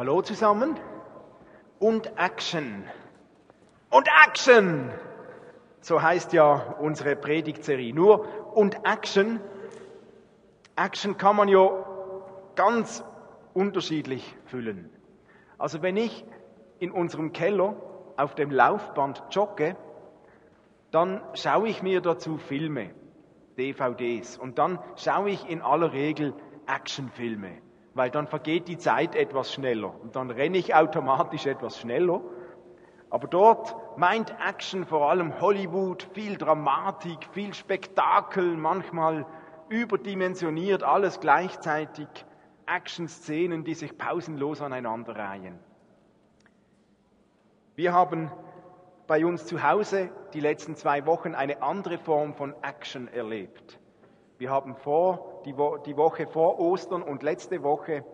Hallo zusammen. Und Action. Und Action! So heißt ja unsere Predigtserie. Nur und Action. Action kann man ja ganz unterschiedlich füllen. Also wenn ich in unserem Keller auf dem Laufband jogge, dann schaue ich mir dazu Filme, DVDs und dann schaue ich in aller Regel Actionfilme, weil dann vergeht die Zeit etwas schneller und dann renne ich automatisch etwas schneller. Aber dort meint Action vor allem Hollywood, viel Dramatik, viel Spektakel, manchmal überdimensioniert, alles gleichzeitig, Action-Szenen, die sich pausenlos aneinanderreihen. Wir haben bei uns zu Hause die letzten zwei Wochen eine andere Form von Action erlebt. Wir haben vor, die, Wo die Woche vor Ostern und letzte Woche,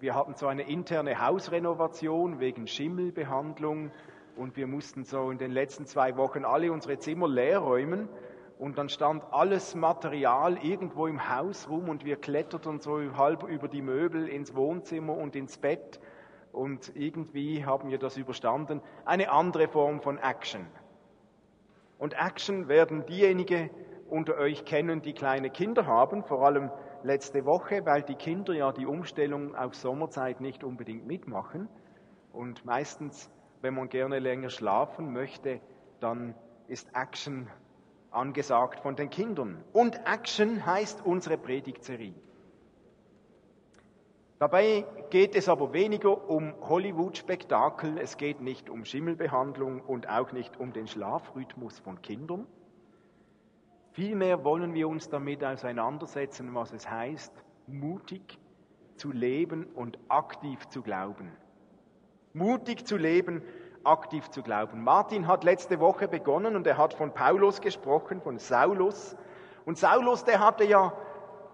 wir hatten so eine interne Hausrenovation wegen Schimmelbehandlung und wir mussten so in den letzten zwei Wochen alle unsere Zimmer leer räumen und dann stand alles Material irgendwo im Haus rum und wir kletterten so halb über die Möbel ins Wohnzimmer und ins Bett und irgendwie haben wir das überstanden. Eine andere Form von Action. Und Action werden diejenigen unter euch kennen, die kleine Kinder haben, vor allem letzte Woche, weil die Kinder ja die Umstellung auf Sommerzeit nicht unbedingt mitmachen und meistens wenn man gerne länger schlafen möchte, dann ist Action angesagt von den Kindern. Und Action heißt unsere Predigtserie. Dabei geht es aber weniger um Hollywood-Spektakel, es geht nicht um Schimmelbehandlung und auch nicht um den Schlafrhythmus von Kindern. Vielmehr wollen wir uns damit auseinandersetzen, was es heißt, mutig zu leben und aktiv zu glauben. Mutig zu leben, aktiv zu glauben. Martin hat letzte Woche begonnen und er hat von Paulus gesprochen, von Saulus. Und Saulus, der hatte ja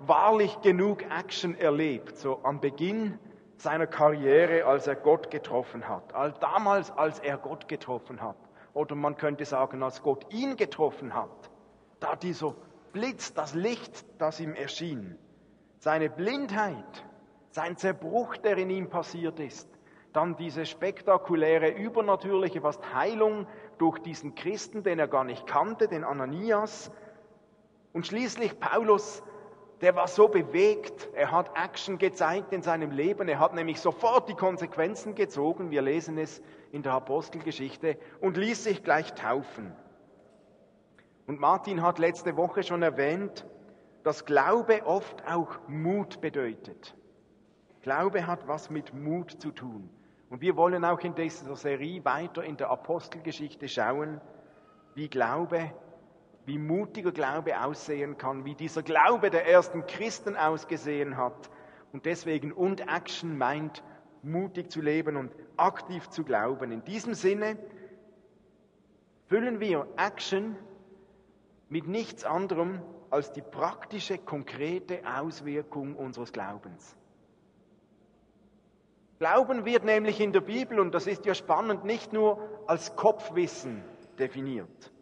wahrlich genug Action erlebt, so am Beginn seiner Karriere, als er Gott getroffen hat. All damals, als er Gott getroffen hat. Oder man könnte sagen, als Gott ihn getroffen hat. Da dieser Blitz, das Licht, das ihm erschien. Seine Blindheit, sein Zerbruch, der in ihm passiert ist dann diese spektakuläre, übernatürliche fast Heilung durch diesen Christen, den er gar nicht kannte, den Ananias. Und schließlich Paulus, der war so bewegt, er hat Action gezeigt in seinem Leben, er hat nämlich sofort die Konsequenzen gezogen, wir lesen es in der Apostelgeschichte, und ließ sich gleich taufen. Und Martin hat letzte Woche schon erwähnt, dass Glaube oft auch Mut bedeutet. Glaube hat was mit Mut zu tun. Und wir wollen auch in dieser Serie weiter in der Apostelgeschichte schauen, wie Glaube, wie mutiger Glaube aussehen kann, wie dieser Glaube der ersten Christen ausgesehen hat. Und deswegen und Action meint, mutig zu leben und aktiv zu glauben. In diesem Sinne füllen wir Action mit nichts anderem als die praktische, konkrete Auswirkung unseres Glaubens. Glauben wird nämlich in der Bibel, und das ist ja spannend, nicht nur als Kopfwissen definiert.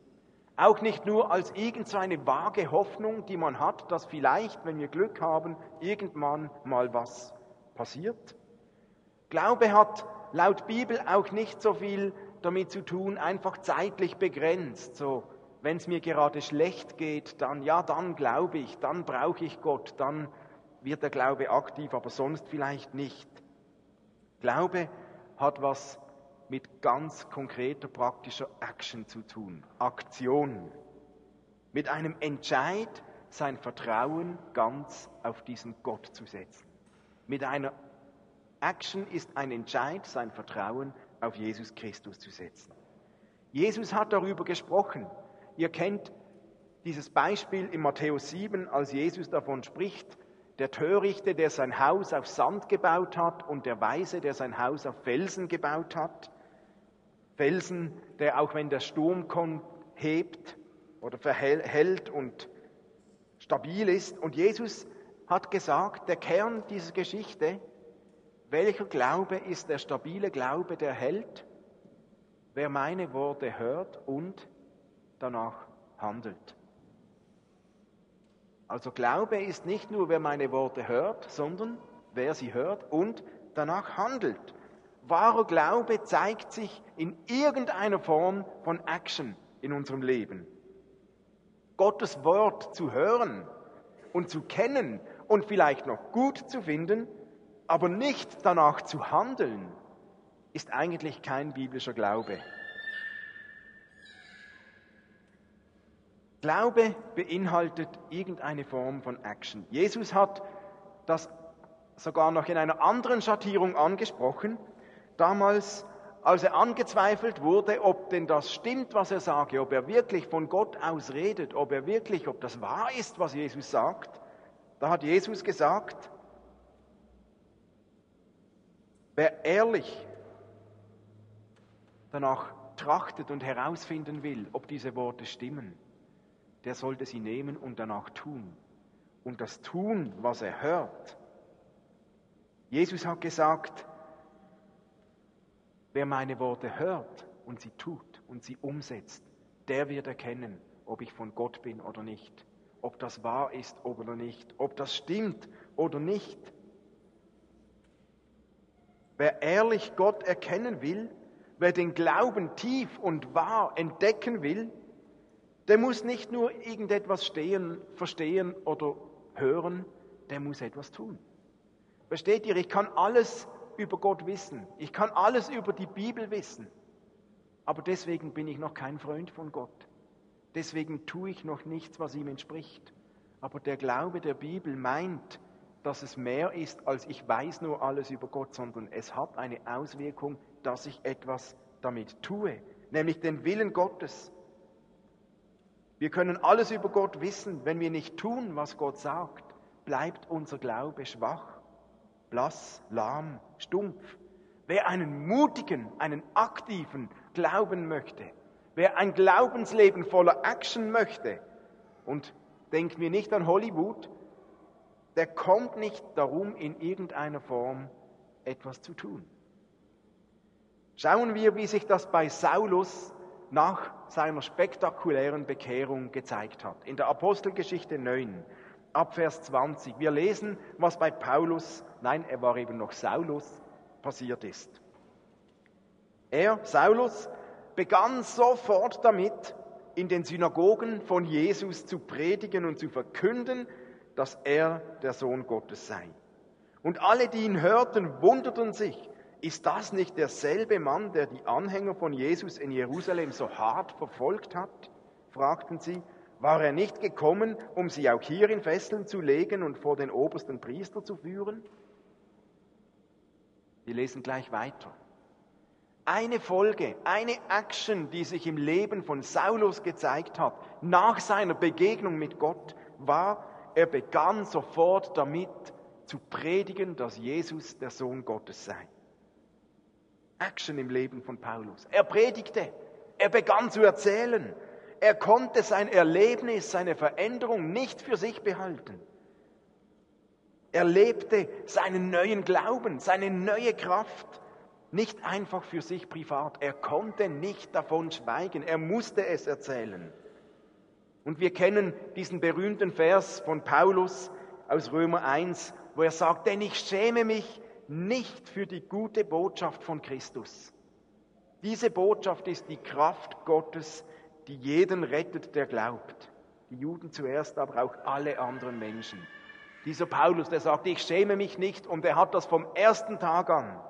Auch nicht nur als irgendeine vage Hoffnung, die man hat, dass vielleicht, wenn wir Glück haben, irgendwann mal was passiert. Glaube hat laut Bibel auch nicht so viel damit zu tun, einfach zeitlich begrenzt. So, wenn es mir gerade schlecht geht, dann ja, dann glaube ich, dann brauche ich Gott, dann wird der Glaube aktiv, aber sonst vielleicht nicht. Glaube hat was mit ganz konkreter praktischer Action zu tun, Aktion. Mit einem Entscheid, sein Vertrauen ganz auf diesen Gott zu setzen. Mit einer Action ist ein Entscheid, sein Vertrauen auf Jesus Christus zu setzen. Jesus hat darüber gesprochen. Ihr kennt dieses Beispiel in Matthäus 7, als Jesus davon spricht, der Törichte, der sein Haus auf Sand gebaut hat und der Weise, der sein Haus auf Felsen gebaut hat. Felsen, der auch wenn der Sturm kommt, hebt oder verhält und stabil ist. Und Jesus hat gesagt, der Kern dieser Geschichte, welcher Glaube ist der stabile Glaube, der hält? Wer meine Worte hört und danach handelt. Also Glaube ist nicht nur, wer meine Worte hört, sondern wer sie hört und danach handelt. Wahrer Glaube zeigt sich in irgendeiner Form von Action in unserem Leben. Gottes Wort zu hören und zu kennen und vielleicht noch gut zu finden, aber nicht danach zu handeln, ist eigentlich kein biblischer Glaube. Glaube beinhaltet irgendeine Form von Action. Jesus hat das sogar noch in einer anderen Schattierung angesprochen. Damals, als er angezweifelt wurde, ob denn das stimmt, was er sage, ob er wirklich von Gott aus redet, ob er wirklich, ob das wahr ist, was Jesus sagt, da hat Jesus gesagt, wer ehrlich danach trachtet und herausfinden will, ob diese Worte stimmen, der sollte sie nehmen und danach tun. Und das tun, was er hört. Jesus hat gesagt, wer meine Worte hört und sie tut und sie umsetzt, der wird erkennen, ob ich von Gott bin oder nicht, ob das wahr ist oder nicht, ob das stimmt oder nicht. Wer ehrlich Gott erkennen will, wer den Glauben tief und wahr entdecken will, der muss nicht nur irgendetwas stehen, verstehen oder hören, der muss etwas tun. Versteht ihr, ich kann alles über Gott wissen. Ich kann alles über die Bibel wissen. Aber deswegen bin ich noch kein Freund von Gott. Deswegen tue ich noch nichts, was ihm entspricht. Aber der Glaube der Bibel meint, dass es mehr ist, als ich weiß nur alles über Gott, sondern es hat eine Auswirkung, dass ich etwas damit tue, nämlich den Willen Gottes. Wir können alles über Gott wissen, wenn wir nicht tun, was Gott sagt, bleibt unser Glaube schwach, blass, lahm, stumpf. Wer einen mutigen, einen aktiven Glauben möchte, wer ein Glaubensleben voller Action möchte, und denken wir nicht an Hollywood, der kommt nicht darum, in irgendeiner Form etwas zu tun. Schauen wir, wie sich das bei Saulus nach seiner spektakulären Bekehrung gezeigt hat. In der Apostelgeschichte 9, ab Vers 20. Wir lesen, was bei Paulus, nein, er war eben noch Saulus, passiert ist. Er, Saulus, begann sofort damit, in den Synagogen von Jesus zu predigen und zu verkünden, dass er der Sohn Gottes sei. Und alle, die ihn hörten, wunderten sich ist das nicht derselbe Mann, der die Anhänger von Jesus in Jerusalem so hart verfolgt hat? fragten sie. War er nicht gekommen, um sie auch hier in Fesseln zu legen und vor den obersten Priester zu führen? Wir lesen gleich weiter. Eine Folge, eine Action, die sich im Leben von Saulus gezeigt hat, nach seiner Begegnung mit Gott, war, er begann sofort damit zu predigen, dass Jesus der Sohn Gottes sei. Action im Leben von Paulus. Er predigte, er begann zu erzählen, er konnte sein Erlebnis, seine Veränderung nicht für sich behalten. Er lebte seinen neuen Glauben, seine neue Kraft nicht einfach für sich privat. Er konnte nicht davon schweigen, er musste es erzählen. Und wir kennen diesen berühmten Vers von Paulus aus Römer 1, wo er sagt, denn ich schäme mich nicht für die gute Botschaft von Christus. Diese Botschaft ist die Kraft Gottes, die jeden rettet, der glaubt. Die Juden zuerst, aber auch alle anderen Menschen. Dieser Paulus, der sagt, ich schäme mich nicht und er hat das vom ersten Tag an,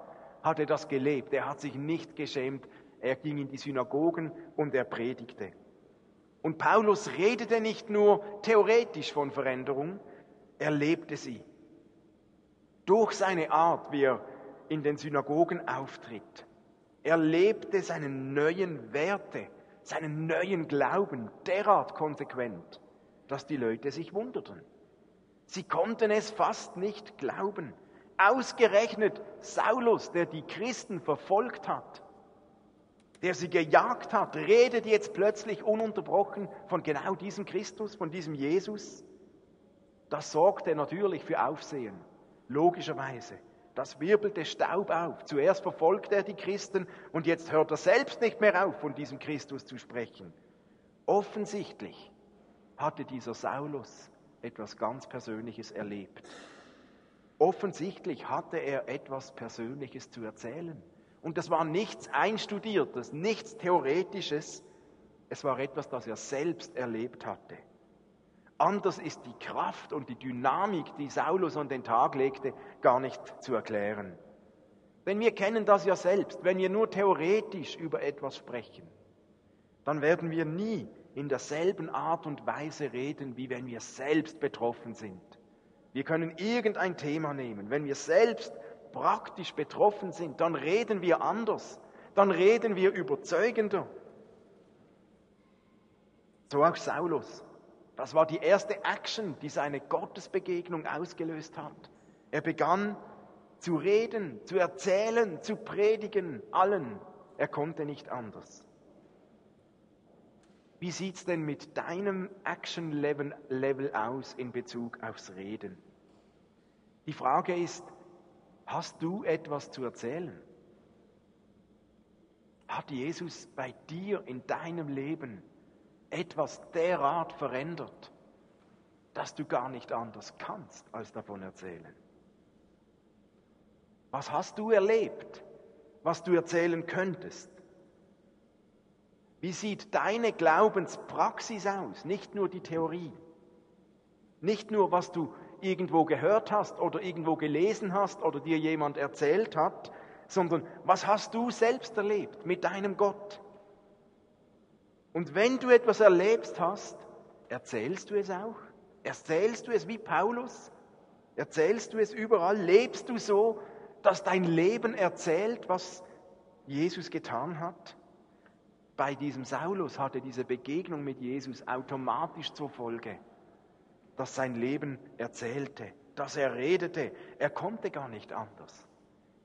hat er das gelebt. Er hat sich nicht geschämt. Er ging in die Synagogen und er predigte. Und Paulus redete nicht nur theoretisch von Veränderung, er lebte sie durch seine Art, wie er in den Synagogen auftritt. Er lebte seine neuen Werte, seinen neuen Glauben derart konsequent, dass die Leute sich wunderten. Sie konnten es fast nicht glauben. Ausgerechnet Saulus, der die Christen verfolgt hat, der sie gejagt hat, redet jetzt plötzlich ununterbrochen von genau diesem Christus, von diesem Jesus. Das sorgte natürlich für Aufsehen. Logischerweise. Das wirbelte Staub auf. Zuerst verfolgte er die Christen und jetzt hört er selbst nicht mehr auf, von diesem Christus zu sprechen. Offensichtlich hatte dieser Saulus etwas ganz Persönliches erlebt. Offensichtlich hatte er etwas Persönliches zu erzählen. Und das war nichts Einstudiertes, nichts Theoretisches. Es war etwas, das er selbst erlebt hatte. Anders ist die Kraft und die Dynamik, die Saulus an den Tag legte, gar nicht zu erklären. Denn wir kennen das ja selbst. Wenn wir nur theoretisch über etwas sprechen, dann werden wir nie in derselben Art und Weise reden, wie wenn wir selbst betroffen sind. Wir können irgendein Thema nehmen. Wenn wir selbst praktisch betroffen sind, dann reden wir anders. Dann reden wir überzeugender. So auch Saulus. Das war die erste Action, die seine Gottesbegegnung ausgelöst hat. Er begann zu reden, zu erzählen, zu predigen, allen. Er konnte nicht anders. Wie sieht es denn mit deinem Action-Level aus in Bezug aufs Reden? Die Frage ist, hast du etwas zu erzählen? Hat Jesus bei dir in deinem Leben etwas derart verändert, dass du gar nicht anders kannst, als davon erzählen? Was hast du erlebt, was du erzählen könntest? Wie sieht deine Glaubenspraxis aus? Nicht nur die Theorie. Nicht nur, was du irgendwo gehört hast oder irgendwo gelesen hast oder dir jemand erzählt hat, sondern was hast du selbst erlebt mit deinem Gott? Und wenn du etwas erlebt hast, erzählst du es auch? Erzählst du es wie Paulus? Erzählst du es überall? Lebst du so, dass dein Leben erzählt, was Jesus getan hat? bei diesem Saulus hatte diese Begegnung mit Jesus automatisch zur Folge, dass sein Leben erzählte, dass er redete. Er konnte gar nicht anders.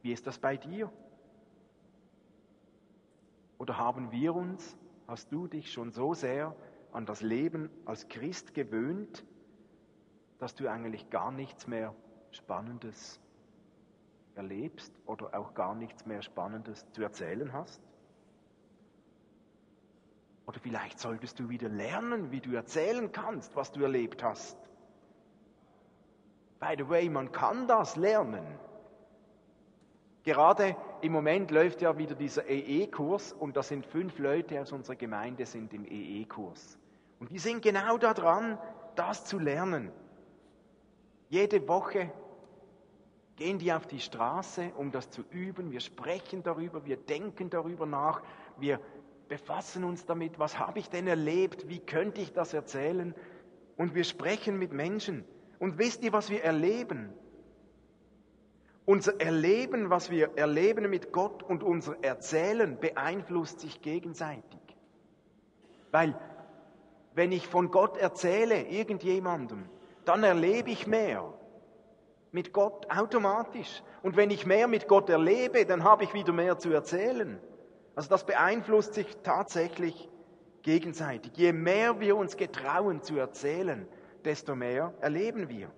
Wie ist das bei dir? Oder haben wir uns, hast du dich schon so sehr an das Leben als Christ gewöhnt, dass du eigentlich gar nichts mehr Spannendes erlebst oder auch gar nichts mehr Spannendes zu erzählen hast? Oder vielleicht solltest du wieder lernen, wie du erzählen kannst, was du erlebt hast. By the way, man kann das lernen. Gerade im Moment läuft ja wieder dieser EE-Kurs und da sind fünf Leute aus unserer Gemeinde sind im EE-Kurs. Und die sind genau daran, das zu lernen. Jede Woche gehen die auf die Straße, um das zu üben. Wir sprechen darüber, wir denken darüber nach, wir befassen uns damit, was habe ich denn erlebt, wie könnte ich das erzählen. Und wir sprechen mit Menschen. Und wisst ihr, was wir erleben? Unser Erleben, was wir erleben mit Gott und unser Erzählen beeinflusst sich gegenseitig. Weil wenn ich von Gott erzähle, irgendjemandem, dann erlebe ich mehr mit Gott automatisch. Und wenn ich mehr mit Gott erlebe, dann habe ich wieder mehr zu erzählen. Also das beeinflusst sich tatsächlich gegenseitig. Je mehr wir uns getrauen zu erzählen, desto mehr erleben wir.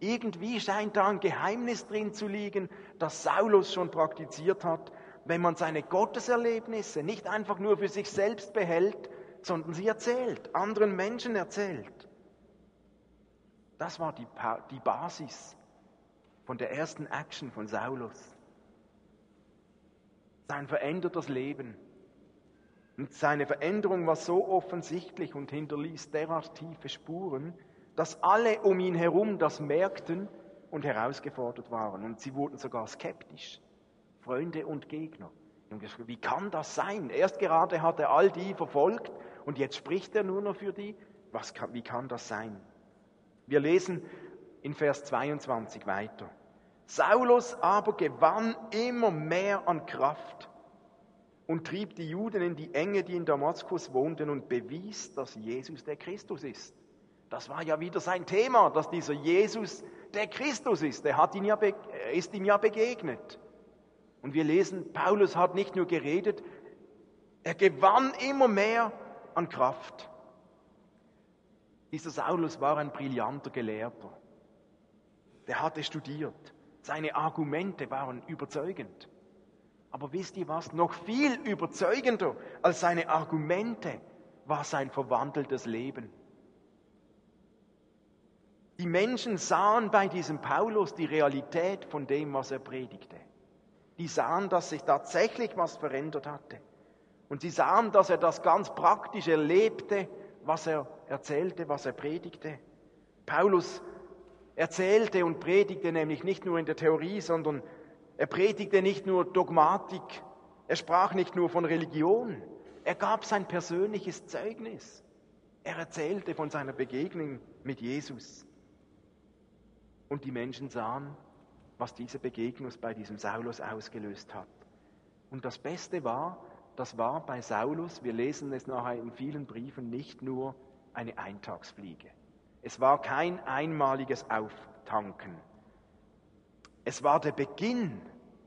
Irgendwie scheint da ein Geheimnis drin zu liegen, das Saulus schon praktiziert hat, wenn man seine Gotteserlebnisse nicht einfach nur für sich selbst behält, sondern sie erzählt, anderen Menschen erzählt. Das war die, die Basis von der ersten Action von Saulus sein verändertes Leben. Und seine Veränderung war so offensichtlich und hinterließ derart tiefe Spuren, dass alle um ihn herum das merkten und herausgefordert waren. Und sie wurden sogar skeptisch. Freunde und Gegner. Wie kann das sein? Erst gerade hat er all die verfolgt und jetzt spricht er nur noch für die. Was kann, wie kann das sein? Wir lesen in Vers 22 weiter. Saulus aber gewann immer mehr an Kraft und trieb die Juden in die Enge, die in Damaskus wohnten, und bewies, dass Jesus der Christus ist. Das war ja wieder sein Thema, dass dieser Jesus der Christus ist. Er hat ihn ja, ist ihm ja begegnet. Und wir lesen, Paulus hat nicht nur geredet, er gewann immer mehr an Kraft. Dieser Saulus war ein brillanter Gelehrter. Der hatte studiert. Seine Argumente waren überzeugend. Aber wisst ihr was? Noch viel überzeugender als seine Argumente war sein verwandeltes Leben. Die Menschen sahen bei diesem Paulus die Realität von dem, was er predigte. Die sahen, dass sich tatsächlich was verändert hatte. Und sie sahen, dass er das ganz praktisch erlebte, was er erzählte, was er predigte. Paulus erzählte und predigte nämlich nicht nur in der Theorie, sondern er predigte nicht nur Dogmatik, er sprach nicht nur von Religion, er gab sein persönliches Zeugnis. Er erzählte von seiner Begegnung mit Jesus. Und die Menschen sahen, was diese Begegnung bei diesem Saulus ausgelöst hat. Und das Beste war, das war bei Saulus, wir lesen es nachher in vielen Briefen, nicht nur eine Eintagsfliege. Es war kein einmaliges Auftanken. Es war der Beginn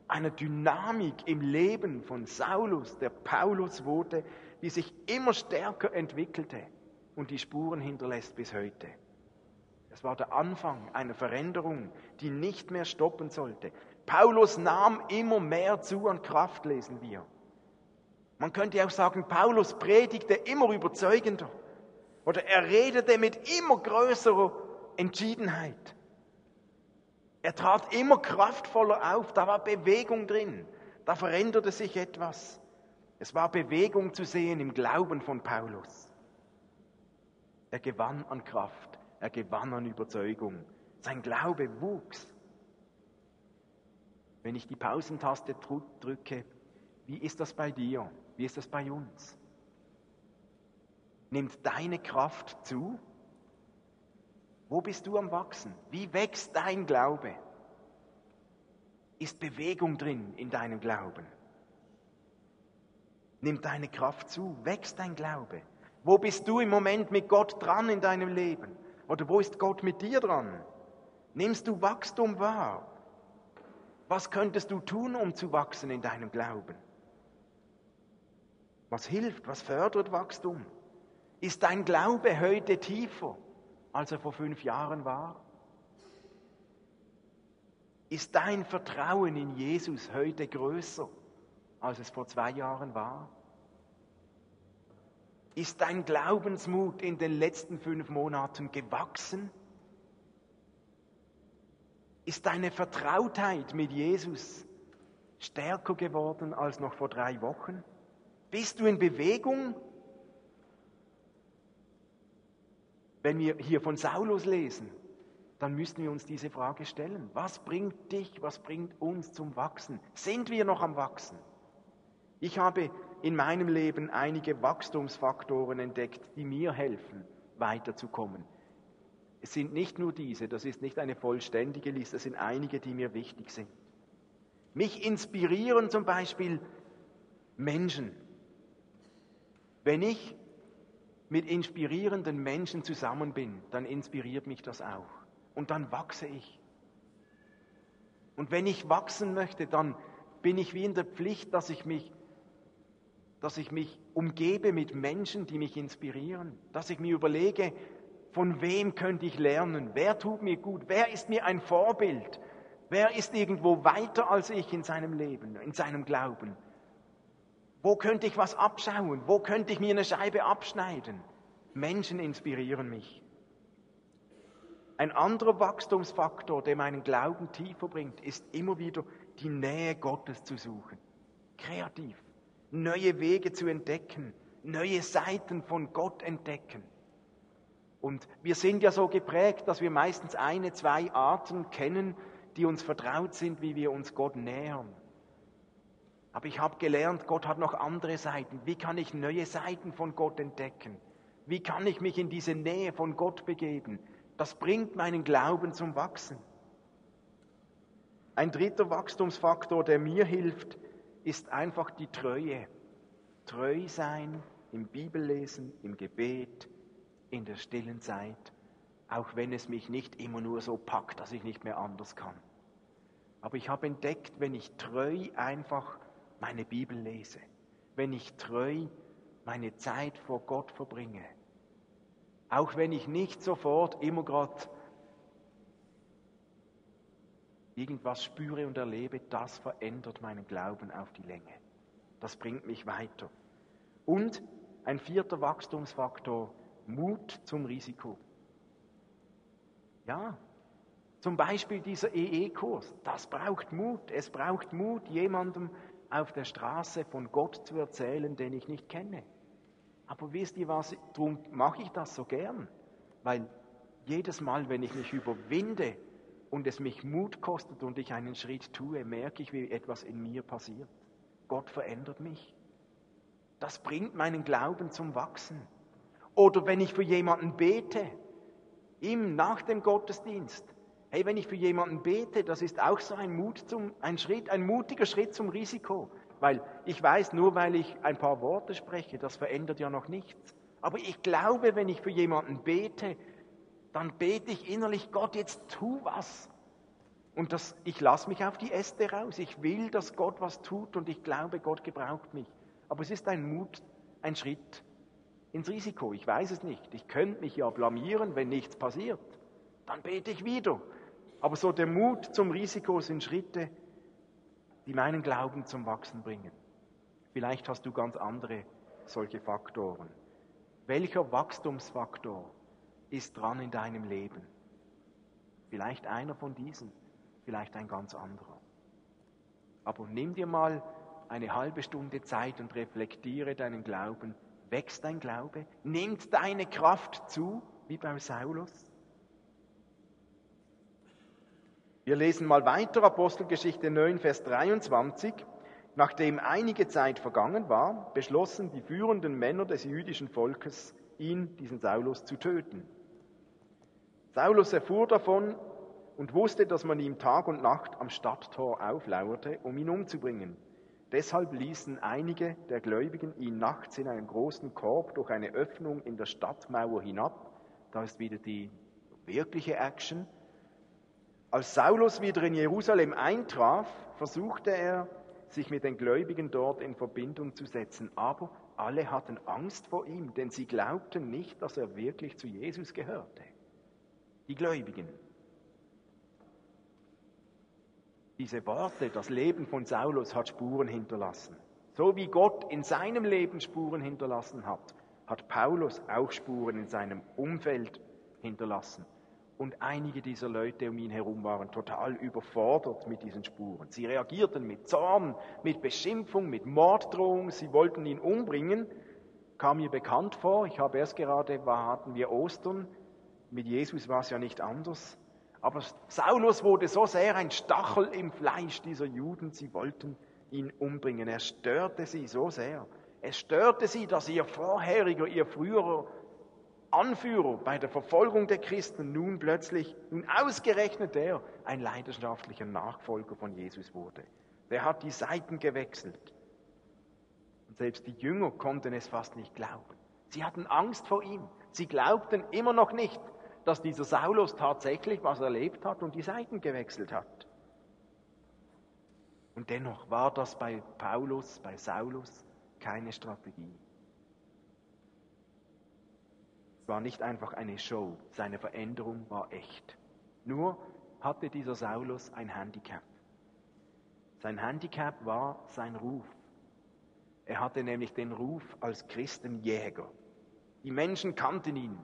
einer Dynamik im Leben von Saulus, der Paulus wurde, die sich immer stärker entwickelte und die Spuren hinterlässt bis heute. Es war der Anfang einer Veränderung, die nicht mehr stoppen sollte. Paulus nahm immer mehr zu an Kraft, lesen wir. Man könnte auch sagen, Paulus predigte immer überzeugender oder er redete mit immer größerer Entschiedenheit. Er trat immer kraftvoller auf, da war Bewegung drin, da veränderte sich etwas. Es war Bewegung zu sehen im Glauben von Paulus. Er gewann an Kraft. Er gewann an Überzeugung. Sein Glaube wuchs. Wenn ich die Pausentaste drücke, wie ist das bei dir? Wie ist das bei uns? Nimmt deine Kraft zu? Wo bist du am Wachsen? Wie wächst dein Glaube? Ist Bewegung drin in deinem Glauben? Nimmt deine Kraft zu? Wächst dein Glaube? Wo bist du im Moment mit Gott dran in deinem Leben? Oder wo ist Gott mit dir dran? Nimmst du Wachstum wahr? Was könntest du tun, um zu wachsen in deinem Glauben? Was hilft, was fördert Wachstum? Ist dein Glaube heute tiefer, als er vor fünf Jahren war? Ist dein Vertrauen in Jesus heute größer, als es vor zwei Jahren war? Ist dein Glaubensmut in den letzten fünf Monaten gewachsen? Ist deine Vertrautheit mit Jesus stärker geworden als noch vor drei Wochen? Bist du in Bewegung? Wenn wir hier von Saulus lesen, dann müssen wir uns diese Frage stellen. Was bringt dich, was bringt uns zum Wachsen? Sind wir noch am Wachsen? Ich habe in meinem Leben einige Wachstumsfaktoren entdeckt, die mir helfen, weiterzukommen. Es sind nicht nur diese, das ist nicht eine vollständige Liste, es sind einige, die mir wichtig sind. Mich inspirieren zum Beispiel Menschen. Wenn ich mit inspirierenden Menschen zusammen bin, dann inspiriert mich das auch. Und dann wachse ich. Und wenn ich wachsen möchte, dann bin ich wie in der Pflicht, dass ich mich dass ich mich umgebe mit Menschen, die mich inspirieren, dass ich mir überlege, von wem könnte ich lernen, wer tut mir gut, wer ist mir ein Vorbild, wer ist irgendwo weiter als ich in seinem Leben, in seinem Glauben. Wo könnte ich was abschauen? Wo könnte ich mir eine Scheibe abschneiden? Menschen inspirieren mich. Ein anderer Wachstumsfaktor, der meinen Glauben tiefer bringt, ist immer wieder die Nähe Gottes zu suchen. Kreativ neue Wege zu entdecken, neue Seiten von Gott entdecken. Und wir sind ja so geprägt, dass wir meistens eine, zwei Arten kennen, die uns vertraut sind, wie wir uns Gott nähern. Aber ich habe gelernt, Gott hat noch andere Seiten. Wie kann ich neue Seiten von Gott entdecken? Wie kann ich mich in diese Nähe von Gott begeben? Das bringt meinen Glauben zum Wachsen. Ein dritter Wachstumsfaktor, der mir hilft, ist einfach die Treue. Treu sein im Bibellesen, im Gebet, in der stillen Zeit, auch wenn es mich nicht immer nur so packt, dass ich nicht mehr anders kann. Aber ich habe entdeckt, wenn ich treu einfach meine Bibel lese, wenn ich treu meine Zeit vor Gott verbringe, auch wenn ich nicht sofort immer gerade irgendwas spüre und erlebe, das verändert meinen Glauben auf die Länge. Das bringt mich weiter. Und ein vierter Wachstumsfaktor, Mut zum Risiko. Ja, zum Beispiel dieser EE-Kurs. Das braucht Mut. Es braucht Mut, jemandem auf der Straße von Gott zu erzählen, den ich nicht kenne. Aber wisst ihr was? Darum mache ich das so gern. Weil jedes Mal, wenn ich mich überwinde und es mich Mut kostet und ich einen Schritt tue, merke ich, wie etwas in mir passiert. Gott verändert mich. Das bringt meinen Glauben zum Wachsen. Oder wenn ich für jemanden bete, ihm nach dem Gottesdienst, Hey, wenn ich für jemanden bete, das ist auch so ein Mut zum, ein Schritt, ein mutiger Schritt zum Risiko. Weil ich weiß, nur weil ich ein paar Worte spreche, das verändert ja noch nichts. Aber ich glaube, wenn ich für jemanden bete, dann bete ich innerlich, Gott, jetzt tu was. Und das, ich lasse mich auf die Äste raus. Ich will, dass Gott was tut und ich glaube, Gott gebraucht mich. Aber es ist ein Mut, ein Schritt ins Risiko. Ich weiß es nicht. Ich könnte mich ja blamieren, wenn nichts passiert. Dann bete ich wieder. Aber so der Mut zum Risiko sind Schritte, die meinen Glauben zum Wachsen bringen. Vielleicht hast du ganz andere solche Faktoren. Welcher Wachstumsfaktor ist dran in deinem Leben? Vielleicht einer von diesen, vielleicht ein ganz anderer. Aber nimm dir mal eine halbe Stunde Zeit und reflektiere deinen Glauben. Wächst dein Glaube? Nimmt deine Kraft zu, wie beim Saulus? Wir lesen mal weiter, Apostelgeschichte 9, Vers 23. Nachdem einige Zeit vergangen war, beschlossen die führenden Männer des jüdischen Volkes, ihn, diesen Saulus, zu töten. Saulus erfuhr davon und wusste, dass man ihm Tag und Nacht am Stadttor auflauerte, um ihn umzubringen. Deshalb ließen einige der Gläubigen ihn nachts in einem großen Korb durch eine Öffnung in der Stadtmauer hinab. Da ist wieder die wirkliche Action als Saulus wieder in Jerusalem eintraf, versuchte er, sich mit den Gläubigen dort in Verbindung zu setzen, aber alle hatten Angst vor ihm, denn sie glaubten nicht, dass er wirklich zu Jesus gehörte. Die Gläubigen. Diese Worte, das Leben von Saulus hat Spuren hinterlassen. So wie Gott in seinem Leben Spuren hinterlassen hat, hat Paulus auch Spuren in seinem Umfeld hinterlassen. Und einige dieser Leute um ihn herum waren total überfordert mit diesen Spuren. Sie reagierten mit Zorn, mit Beschimpfung, mit Morddrohung. Sie wollten ihn umbringen. Kam mir bekannt vor. Ich habe erst gerade, war, hatten wir Ostern. Mit Jesus war es ja nicht anders. Aber Saulus wurde so sehr ein Stachel im Fleisch dieser Juden. Sie wollten ihn umbringen. Er störte sie so sehr. Es störte sie, dass ihr vorheriger, ihr früherer Anführer bei der Verfolgung der Christen nun plötzlich, nun ausgerechnet der, ein leidenschaftlicher Nachfolger von Jesus wurde. Der hat die Seiten gewechselt. Und selbst die Jünger konnten es fast nicht glauben. Sie hatten Angst vor ihm. Sie glaubten immer noch nicht, dass dieser Saulus tatsächlich was erlebt hat und die Seiten gewechselt hat. Und dennoch war das bei Paulus, bei Saulus keine Strategie. Es war nicht einfach eine Show, seine Veränderung war echt. Nur hatte dieser Saulus ein Handicap. Sein Handicap war sein Ruf. Er hatte nämlich den Ruf als Christenjäger. Die Menschen kannten ihn,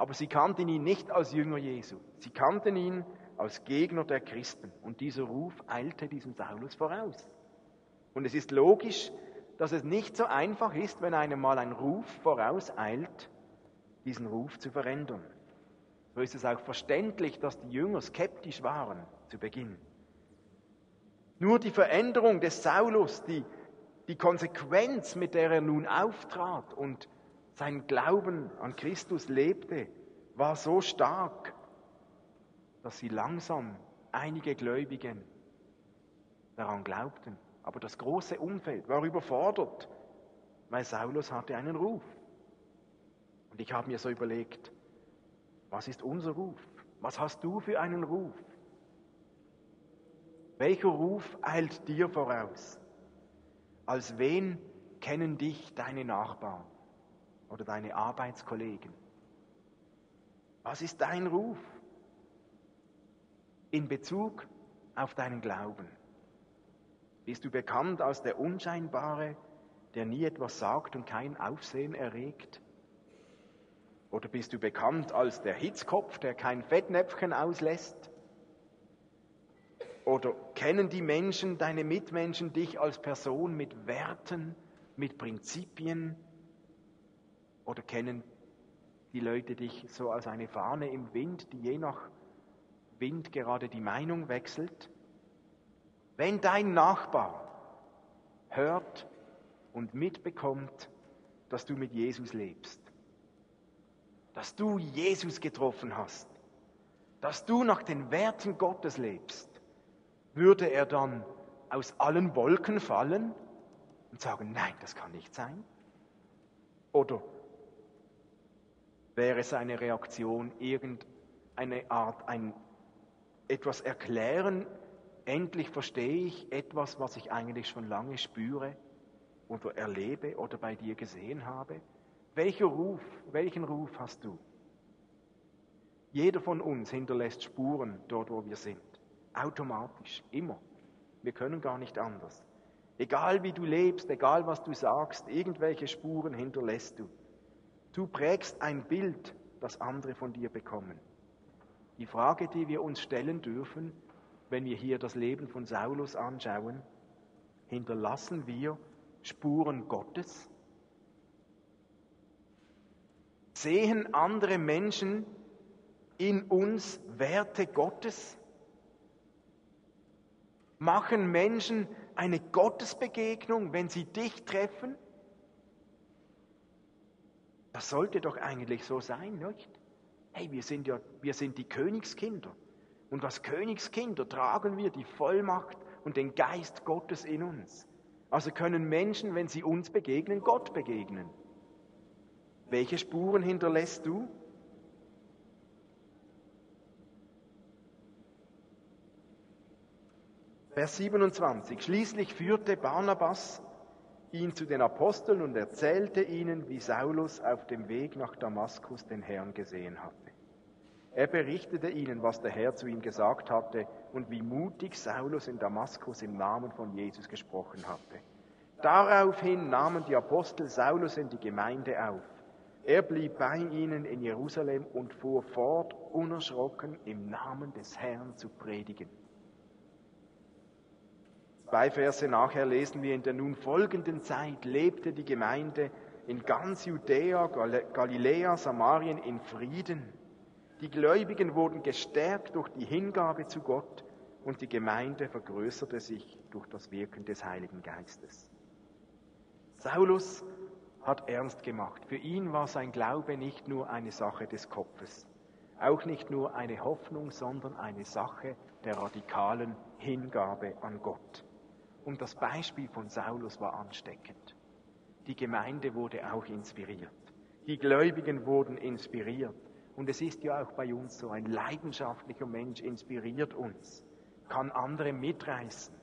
aber sie kannten ihn nicht als Jünger Jesu. Sie kannten ihn als Gegner der Christen. Und dieser Ruf eilte diesem Saulus voraus. Und es ist logisch, dass es nicht so einfach ist, wenn einem mal ein Ruf vorauseilt, diesen Ruf zu verändern. So ist es auch verständlich, dass die Jünger skeptisch waren zu Beginn. Nur die Veränderung des Saulus, die, die Konsequenz, mit der er nun auftrat und sein Glauben an Christus lebte, war so stark, dass sie langsam einige Gläubigen daran glaubten. Aber das große Umfeld war überfordert, weil Saulus hatte einen Ruf. Und ich habe mir so überlegt, was ist unser Ruf? Was hast du für einen Ruf? Welcher Ruf eilt dir voraus? Als wen kennen dich deine Nachbarn oder deine Arbeitskollegen? Was ist dein Ruf in Bezug auf deinen Glauben? Bist du bekannt als der Unscheinbare, der nie etwas sagt und kein Aufsehen erregt? Oder bist du bekannt als der Hitzkopf, der kein Fettnäpfchen auslässt? Oder kennen die Menschen, deine Mitmenschen dich als Person mit Werten, mit Prinzipien? Oder kennen die Leute dich so als eine Fahne im Wind, die je nach Wind gerade die Meinung wechselt? Wenn dein Nachbar hört und mitbekommt, dass du mit Jesus lebst, dass du Jesus getroffen hast, dass du nach den Werten Gottes lebst, würde er dann aus allen Wolken fallen und sagen, nein, das kann nicht sein? Oder wäre seine Reaktion irgendeine Art, ein etwas erklären, endlich verstehe ich etwas, was ich eigentlich schon lange spüre oder erlebe oder bei dir gesehen habe? Welcher Ruf, welchen Ruf hast du? Jeder von uns hinterlässt Spuren dort, wo wir sind. Automatisch, immer. Wir können gar nicht anders. Egal wie du lebst, egal was du sagst, irgendwelche Spuren hinterlässt du. Du prägst ein Bild, das andere von dir bekommen. Die Frage, die wir uns stellen dürfen, wenn wir hier das Leben von Saulus anschauen, hinterlassen wir Spuren Gottes? Sehen andere Menschen in uns Werte Gottes? Machen Menschen eine Gottesbegegnung, wenn sie dich treffen? Das sollte doch eigentlich so sein, nicht? Hey, wir sind ja, wir sind die Königskinder. Und als Königskinder tragen wir die Vollmacht und den Geist Gottes in uns. Also können Menschen, wenn sie uns begegnen, Gott begegnen. Welche Spuren hinterlässt du? Vers 27. Schließlich führte Barnabas ihn zu den Aposteln und erzählte ihnen, wie Saulus auf dem Weg nach Damaskus den Herrn gesehen hatte. Er berichtete ihnen, was der Herr zu ihm gesagt hatte und wie mutig Saulus in Damaskus im Namen von Jesus gesprochen hatte. Daraufhin nahmen die Apostel Saulus in die Gemeinde auf. Er blieb bei ihnen in Jerusalem und fuhr fort, unerschrocken im Namen des Herrn zu predigen. Zwei Verse nachher lesen wir, in der nun folgenden Zeit lebte die Gemeinde in ganz Judäa, Galiläa, Samarien in Frieden. Die Gläubigen wurden gestärkt durch die Hingabe zu Gott und die Gemeinde vergrößerte sich durch das Wirken des Heiligen Geistes. Saulus hat ernst gemacht. Für ihn war sein Glaube nicht nur eine Sache des Kopfes, auch nicht nur eine Hoffnung, sondern eine Sache der radikalen Hingabe an Gott. Und das Beispiel von Saulus war ansteckend. Die Gemeinde wurde auch inspiriert. Die Gläubigen wurden inspiriert. Und es ist ja auch bei uns so, ein leidenschaftlicher Mensch inspiriert uns, kann andere mitreißen.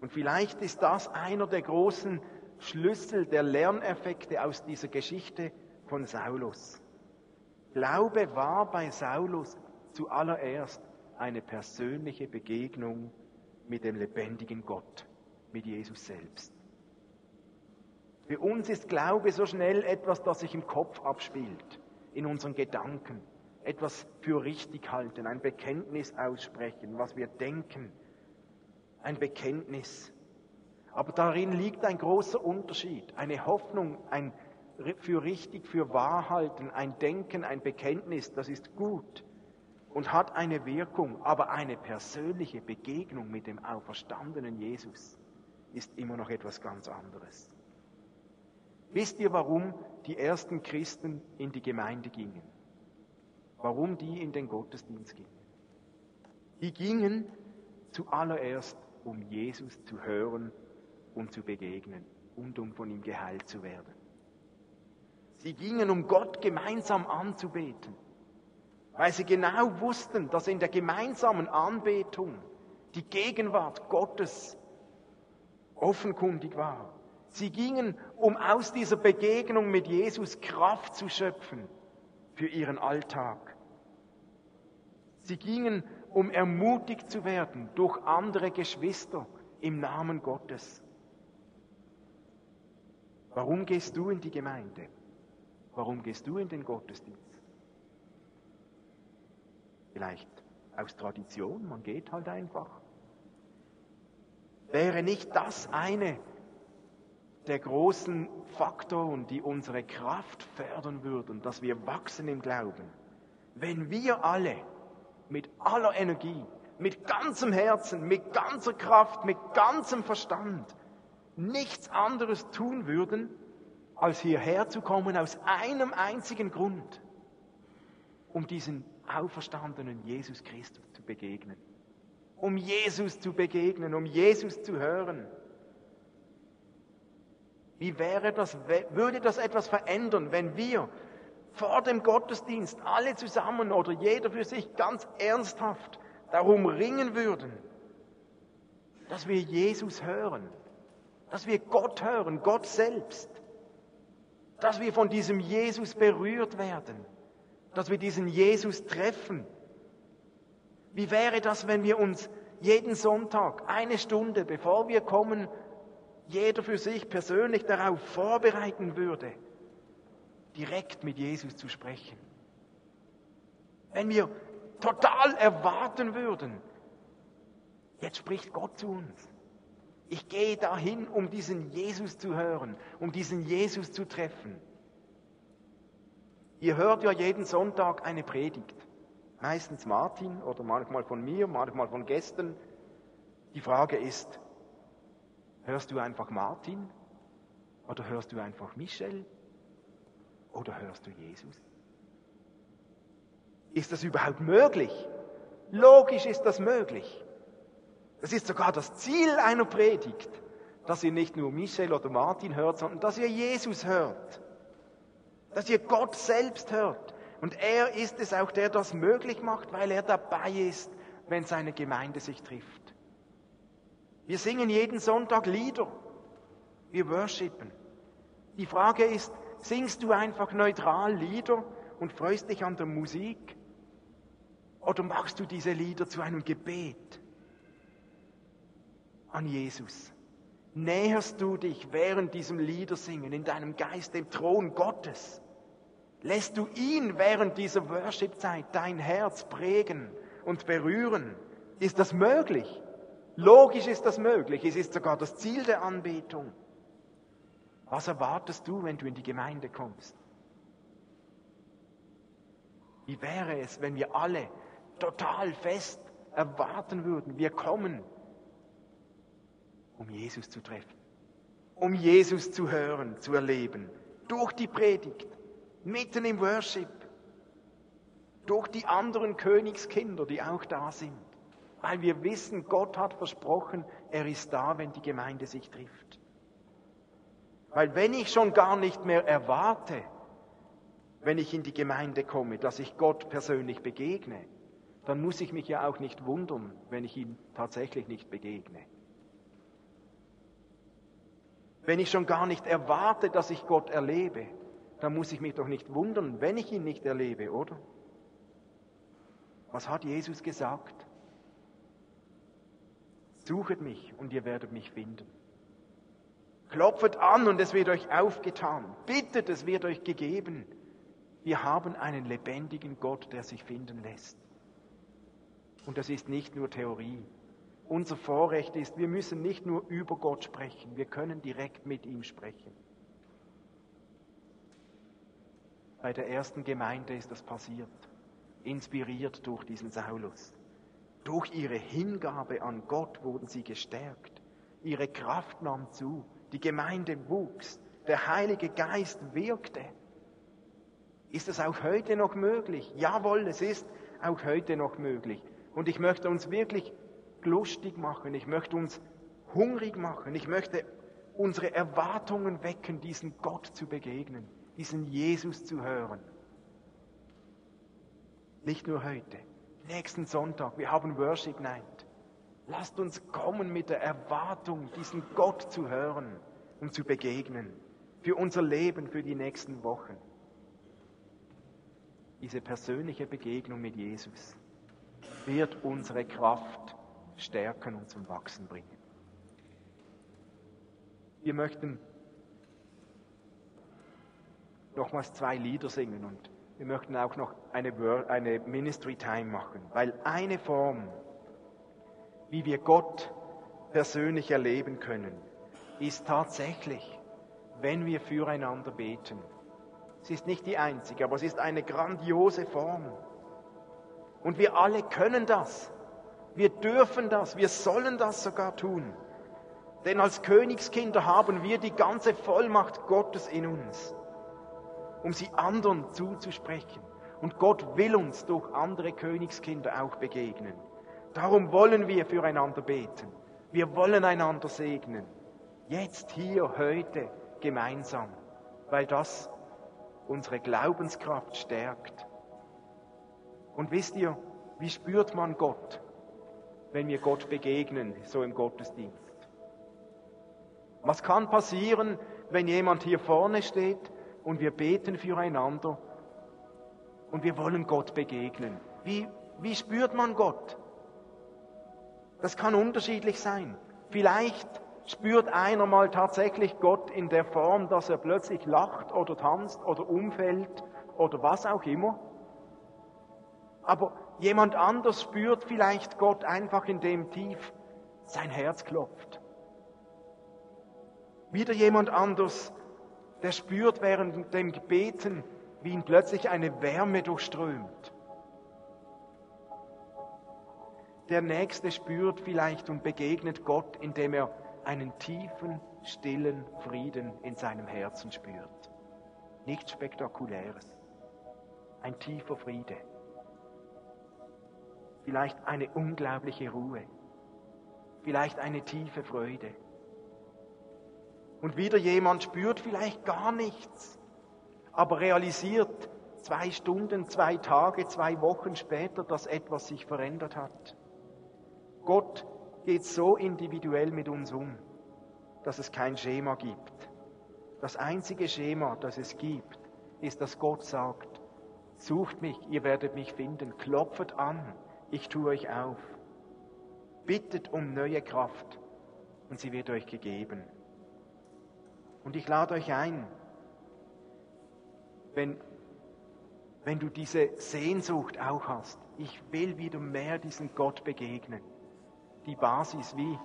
Und vielleicht ist das einer der großen Schlüssel der Lerneffekte aus dieser Geschichte von Saulus. Glaube war bei Saulus zuallererst eine persönliche Begegnung mit dem lebendigen Gott, mit Jesus selbst. Für uns ist Glaube so schnell etwas, das sich im Kopf abspielt, in unseren Gedanken, etwas für richtig halten, ein Bekenntnis aussprechen, was wir denken, ein Bekenntnis. Aber darin liegt ein großer Unterschied, eine Hoffnung, ein für richtig, für wahr halten, ein Denken, ein Bekenntnis, das ist gut und hat eine Wirkung, aber eine persönliche Begegnung mit dem auferstandenen Jesus ist immer noch etwas ganz anderes. Wisst ihr, warum die ersten Christen in die Gemeinde gingen? Warum die in den Gottesdienst gingen? Die gingen zuallererst, um Jesus zu hören und zu begegnen und um von ihm geheilt zu werden. Sie gingen, um Gott gemeinsam anzubeten weil sie genau wussten, dass in der gemeinsamen Anbetung die Gegenwart Gottes offenkundig war. Sie gingen, um aus dieser Begegnung mit Jesus Kraft zu schöpfen für ihren Alltag. Sie gingen, um ermutigt zu werden durch andere Geschwister im Namen Gottes. Warum gehst du in die Gemeinde? Warum gehst du in den Gottesdienst? Vielleicht aus Tradition, man geht halt einfach. Wäre nicht das eine der großen Faktoren, die unsere Kraft fördern würden, dass wir wachsen im Glauben? Wenn wir alle mit aller Energie, mit ganzem Herzen, mit ganzer Kraft, mit ganzem Verstand nichts anderes tun würden, als hierher zu kommen aus einem einzigen Grund, um diesen auferstandenen Jesus Christus zu begegnen. Um Jesus zu begegnen, um Jesus zu hören. Wie wäre das, würde das etwas verändern, wenn wir vor dem Gottesdienst alle zusammen oder jeder für sich ganz ernsthaft darum ringen würden, dass wir Jesus hören, dass wir Gott hören, Gott selbst, dass wir von diesem Jesus berührt werden, dass wir diesen Jesus treffen. Wie wäre das, wenn wir uns jeden Sonntag eine Stunde, bevor wir kommen, jeder für sich persönlich darauf vorbereiten würde, direkt mit Jesus zu sprechen? Wenn wir total erwarten würden, jetzt spricht Gott zu uns. Ich gehe dahin, um diesen Jesus zu hören, um diesen Jesus zu treffen. Ihr hört ja jeden Sonntag eine Predigt. Meistens Martin oder manchmal von mir, manchmal von Gästen. Die Frage ist, hörst du einfach Martin oder hörst du einfach Michel oder hörst du Jesus? Ist das überhaupt möglich? Logisch ist das möglich. Das ist sogar das Ziel einer Predigt, dass ihr nicht nur Michel oder Martin hört, sondern dass ihr Jesus hört. Dass ihr Gott selbst hört. Und er ist es auch, der das möglich macht, weil er dabei ist, wenn seine Gemeinde sich trifft. Wir singen jeden Sonntag Lieder. Wir worshipen. Die Frage ist, singst du einfach neutral Lieder und freust dich an der Musik? Oder machst du diese Lieder zu einem Gebet? an Jesus? Näherst du dich während diesem Liedersingen in deinem Geist dem Thron Gottes? Lässt du ihn während dieser Worship-Zeit dein Herz prägen und berühren? Ist das möglich? Logisch ist das möglich. Es ist sogar das Ziel der Anbetung. Was erwartest du, wenn du in die Gemeinde kommst? Wie wäre es, wenn wir alle total fest erwarten würden, wir kommen um Jesus zu treffen, um Jesus zu hören, zu erleben, durch die Predigt, mitten im Worship, durch die anderen Königskinder, die auch da sind, weil wir wissen, Gott hat versprochen, er ist da, wenn die Gemeinde sich trifft. Weil wenn ich schon gar nicht mehr erwarte, wenn ich in die Gemeinde komme, dass ich Gott persönlich begegne, dann muss ich mich ja auch nicht wundern, wenn ich ihm tatsächlich nicht begegne. Wenn ich schon gar nicht erwarte, dass ich Gott erlebe, dann muss ich mich doch nicht wundern, wenn ich ihn nicht erlebe, oder? Was hat Jesus gesagt? Suchet mich und ihr werdet mich finden. Klopfet an und es wird euch aufgetan. Bittet, es wird euch gegeben. Wir haben einen lebendigen Gott, der sich finden lässt. Und das ist nicht nur Theorie unser Vorrecht ist, wir müssen nicht nur über Gott sprechen, wir können direkt mit ihm sprechen. Bei der ersten Gemeinde ist das passiert, inspiriert durch diesen Saulus. Durch ihre Hingabe an Gott wurden sie gestärkt. Ihre Kraft nahm zu. Die Gemeinde wuchs. Der Heilige Geist wirkte. Ist es auch heute noch möglich? Jawohl, es ist auch heute noch möglich. Und ich möchte uns wirklich lustig machen, ich möchte uns hungrig machen, ich möchte unsere Erwartungen wecken, diesen Gott zu begegnen, diesen Jesus zu hören. Nicht nur heute, nächsten Sonntag, wir haben Worship Night. Lasst uns kommen mit der Erwartung, diesen Gott zu hören und zu begegnen, für unser Leben, für die nächsten Wochen. Diese persönliche Begegnung mit Jesus wird unsere Kraft stärken und zum Wachsen bringen. Wir möchten nochmals zwei Lieder singen und wir möchten auch noch eine, eine Ministry Time machen, weil eine Form, wie wir Gott persönlich erleben können, ist tatsächlich, wenn wir füreinander beten. Es ist nicht die einzige, aber es ist eine grandiose Form. Und wir alle können das. Wir dürfen das. Wir sollen das sogar tun. Denn als Königskinder haben wir die ganze Vollmacht Gottes in uns, um sie anderen zuzusprechen. Und Gott will uns durch andere Königskinder auch begegnen. Darum wollen wir füreinander beten. Wir wollen einander segnen. Jetzt, hier, heute, gemeinsam. Weil das unsere Glaubenskraft stärkt. Und wisst ihr, wie spürt man Gott, wenn wir Gott begegnen, so im Gottesdienst? Was kann passieren, wenn jemand hier vorne steht und wir beten füreinander und wir wollen Gott begegnen? Wie, wie spürt man Gott? Das kann unterschiedlich sein. Vielleicht spürt einer mal tatsächlich Gott in der Form, dass er plötzlich lacht oder tanzt oder umfällt oder was auch immer. Aber jemand anders spürt vielleicht Gott einfach in dem tief sein Herz klopft. Wieder jemand anders, der spürt während dem Gebeten, wie ihn plötzlich eine Wärme durchströmt. Der Nächste spürt vielleicht und begegnet Gott, indem er einen tiefen, stillen Frieden in seinem Herzen spürt. Nichts Spektakuläres. Ein tiefer Friede. Vielleicht eine unglaubliche Ruhe. Vielleicht eine tiefe Freude. Und wieder jemand spürt vielleicht gar nichts, aber realisiert zwei Stunden, zwei Tage, zwei Wochen später, dass etwas sich verändert hat. Gott geht so individuell mit uns um, dass es kein Schema gibt. Das einzige Schema, das es gibt, ist, dass Gott sagt, sucht mich, ihr werdet mich finden, klopft an, ich tue euch auf. Bittet um neue Kraft und sie wird euch gegeben. Und ich lade euch ein, wenn, wenn du diese Sehnsucht auch hast, ich will wieder mehr diesem Gott begegnen. Die Basis, wie,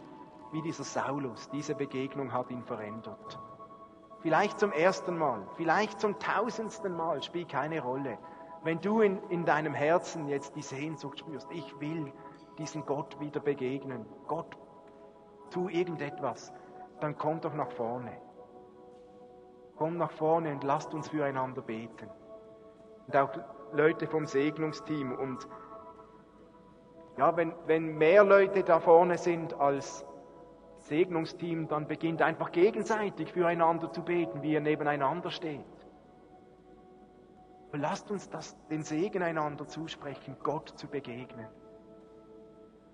wie dieser Saulus, diese Begegnung hat ihn verändert. Vielleicht zum ersten Mal, vielleicht zum tausendsten Mal, spielt keine Rolle. Wenn du in, in deinem Herzen jetzt die Sehnsucht spürst, ich will diesen Gott wieder begegnen, Gott, tu irgendetwas, dann komm doch nach vorne. Komm nach vorne und lasst uns füreinander beten. Und auch Leute vom Segnungsteam. Und ja, wenn, wenn mehr Leute da vorne sind als Segnungsteam, dann beginnt einfach gegenseitig füreinander zu beten, wie ihr nebeneinander steht. Und lasst uns das, den Segen einander zusprechen, Gott zu begegnen.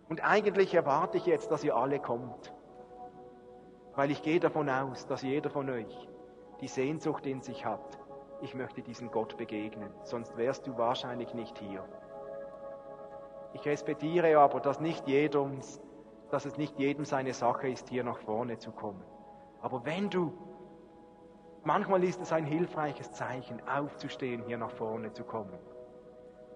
Und eigentlich erwarte ich jetzt, dass ihr alle kommt. Weil ich gehe davon aus, dass jeder von euch die Sehnsucht in sich hat, ich möchte diesem Gott begegnen, sonst wärst du wahrscheinlich nicht hier. Ich respektiere aber, dass nicht jedem, dass es nicht jedem seine Sache ist, hier nach vorne zu kommen. Aber wenn du, manchmal ist es ein hilfreiches Zeichen, aufzustehen, hier nach vorne zu kommen.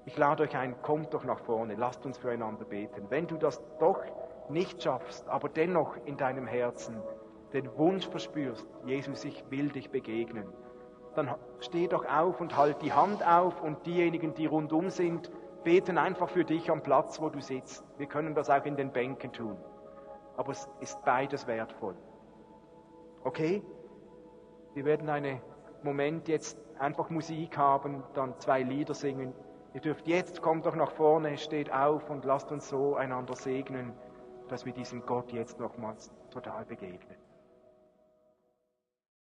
Ich lade euch ein, kommt doch nach vorne, lasst uns füreinander beten. Wenn du das doch nicht schaffst, aber dennoch in deinem Herzen den Wunsch verspürst, Jesus, ich will dich begegnen, dann steh doch auf und halt die Hand auf und diejenigen, die rundum sind, beten einfach für dich am Platz, wo du sitzt. Wir können das auch in den Bänken tun. Aber es ist beides wertvoll. Okay? Wir werden einen Moment jetzt einfach Musik haben, dann zwei Lieder singen. Ihr dürft jetzt, kommt doch nach vorne, steht auf und lasst uns so einander segnen, dass wir diesem Gott jetzt nochmals total begegnen.